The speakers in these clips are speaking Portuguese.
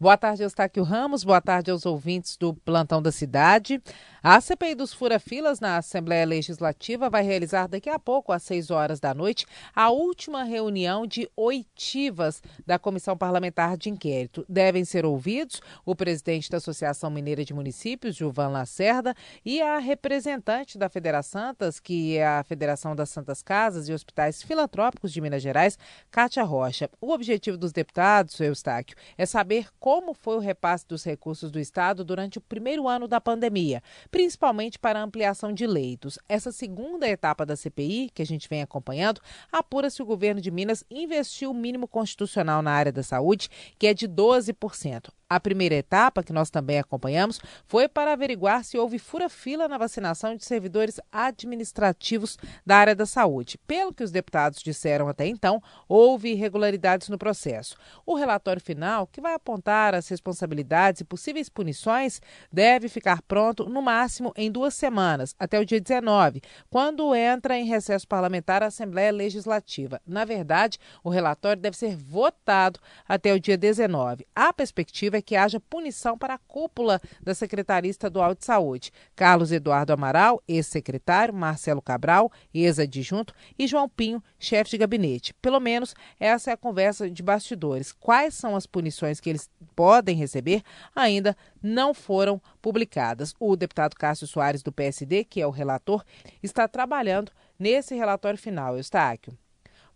Boa tarde, Eustáquio Ramos. Boa tarde aos ouvintes do Plantão da Cidade. A CPI dos fura-filas na Assembleia Legislativa vai realizar daqui a pouco, às 6 horas da noite, a última reunião de oitivas da Comissão Parlamentar de Inquérito. Devem ser ouvidos o presidente da Associação Mineira de Municípios, Gilvan Lacerda, e a representante da Federaçantas, que é a Federação das Santas Casas e Hospitais Filantrópicos de Minas Gerais, Kátia Rocha. O objetivo dos deputados, Eustáquio, é saber como foi o repasse dos recursos do Estado durante o primeiro ano da pandemia principalmente para a ampliação de leitos. Essa segunda etapa da CPI, que a gente vem acompanhando, apura se o governo de Minas investiu o mínimo constitucional na área da saúde, que é de 12%. A primeira etapa, que nós também acompanhamos, foi para averiguar se houve fura-fila na vacinação de servidores administrativos da área da saúde. Pelo que os deputados disseram até então, houve irregularidades no processo. O relatório final, que vai apontar as responsabilidades e possíveis punições, deve ficar pronto no máximo em duas semanas, até o dia 19, quando entra em recesso parlamentar a Assembleia Legislativa. Na verdade, o relatório deve ser votado até o dia 19. A perspectiva é que haja punição para a cúpula da Secretaria Estadual de Saúde. Carlos Eduardo Amaral, ex-secretário, Marcelo Cabral, ex-adjunto, e João Pinho, chefe de gabinete. Pelo menos essa é a conversa de bastidores. Quais são as punições que eles podem receber ainda não foram publicadas. O deputado Cássio Soares, do PSD, que é o relator, está trabalhando nesse relatório final, Eustáquio.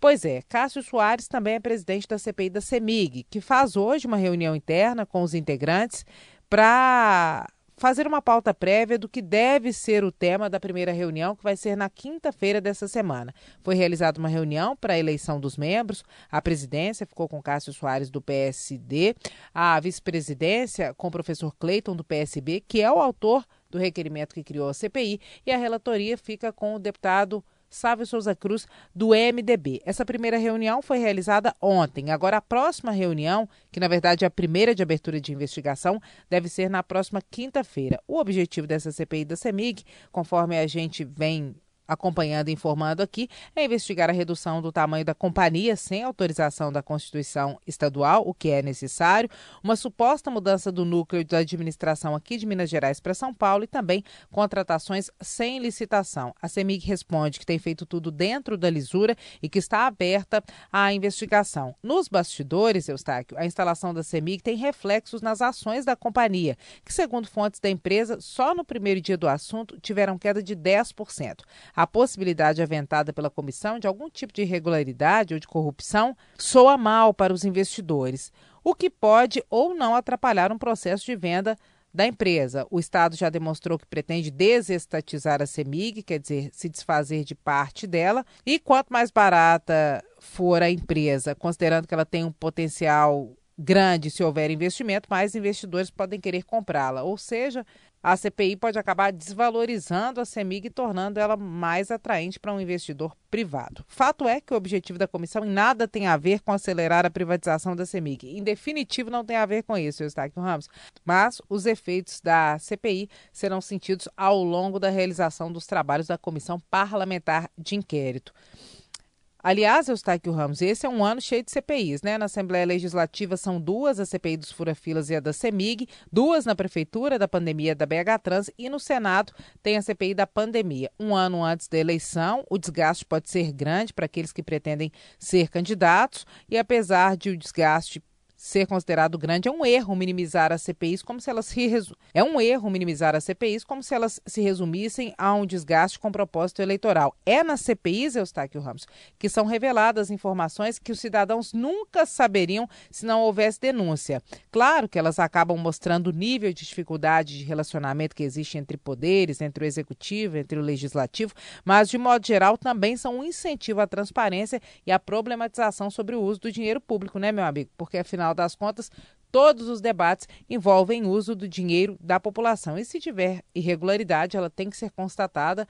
Pois é, Cássio Soares também é presidente da CPI da CEMIG, que faz hoje uma reunião interna com os integrantes para fazer uma pauta prévia do que deve ser o tema da primeira reunião, que vai ser na quinta-feira dessa semana. Foi realizada uma reunião para a eleição dos membros. A presidência ficou com Cássio Soares, do PSD, a vice-presidência com o professor Cleiton, do PSB, que é o autor do requerimento que criou a CPI, e a relatoria fica com o deputado. Sávio Souza Cruz, do MDB. Essa primeira reunião foi realizada ontem. Agora, a próxima reunião, que na verdade é a primeira de abertura de investigação, deve ser na próxima quinta-feira. O objetivo dessa CPI da CEMIG, conforme a gente vem acompanhando e informando aqui é investigar a redução do tamanho da companhia sem autorização da Constituição Estadual, o que é necessário, uma suposta mudança do núcleo da administração aqui de Minas Gerais para São Paulo e também contratações sem licitação. A CEMIG responde que tem feito tudo dentro da lisura e que está aberta à investigação. Nos bastidores, Eustáquio, a instalação da CEMIG tem reflexos nas ações da companhia, que, segundo fontes da empresa, só no primeiro dia do assunto tiveram queda de 10%. A possibilidade aventada pela comissão de algum tipo de irregularidade ou de corrupção soa mal para os investidores, o que pode ou não atrapalhar um processo de venda da empresa. O Estado já demonstrou que pretende desestatizar a CEMIG, quer dizer, se desfazer de parte dela, e quanto mais barata for a empresa, considerando que ela tem um potencial grande se houver investimento, mais investidores podem querer comprá-la. Ou seja, a CPI pode acabar desvalorizando a CEMIG e tornando ela mais atraente para um investidor privado. Fato é que o objetivo da comissão em nada tem a ver com acelerar a privatização da CEMIG. Em definitivo, não tem a ver com isso, Eustáquio Ramos. Mas os efeitos da CPI serão sentidos ao longo da realização dos trabalhos da Comissão Parlamentar de Inquérito. Aliás, Eustáquio Ramos, esse é um ano cheio de CPIs, né? Na Assembleia Legislativa são duas, a CPI dos furafilas e a da CEMIG, duas na Prefeitura, da pandemia da BH Trans, e no Senado tem a CPI da pandemia. Um ano antes da eleição, o desgaste pode ser grande para aqueles que pretendem ser candidatos, e apesar de o desgaste ser considerado grande, é um erro minimizar as CPIs como se elas se resu... é um erro minimizar as CPIs como se elas se resumissem a um desgaste com propósito eleitoral. É nas CPIs, Eustáquio Ramos, que são reveladas informações que os cidadãos nunca saberiam se não houvesse denúncia. Claro que elas acabam mostrando o nível de dificuldade de relacionamento que existe entre poderes, entre o executivo, entre o legislativo, mas de modo geral também são um incentivo à transparência e à problematização sobre o uso do dinheiro público, né, meu amigo? Porque afinal final das contas, todos os debates envolvem uso do dinheiro da população. E se tiver irregularidade, ela tem que ser constatada,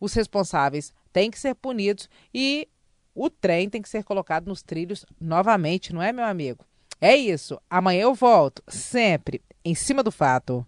os responsáveis têm que ser punidos e o trem tem que ser colocado nos trilhos novamente, não é, meu amigo? É isso. Amanhã eu volto, sempre em cima do fato.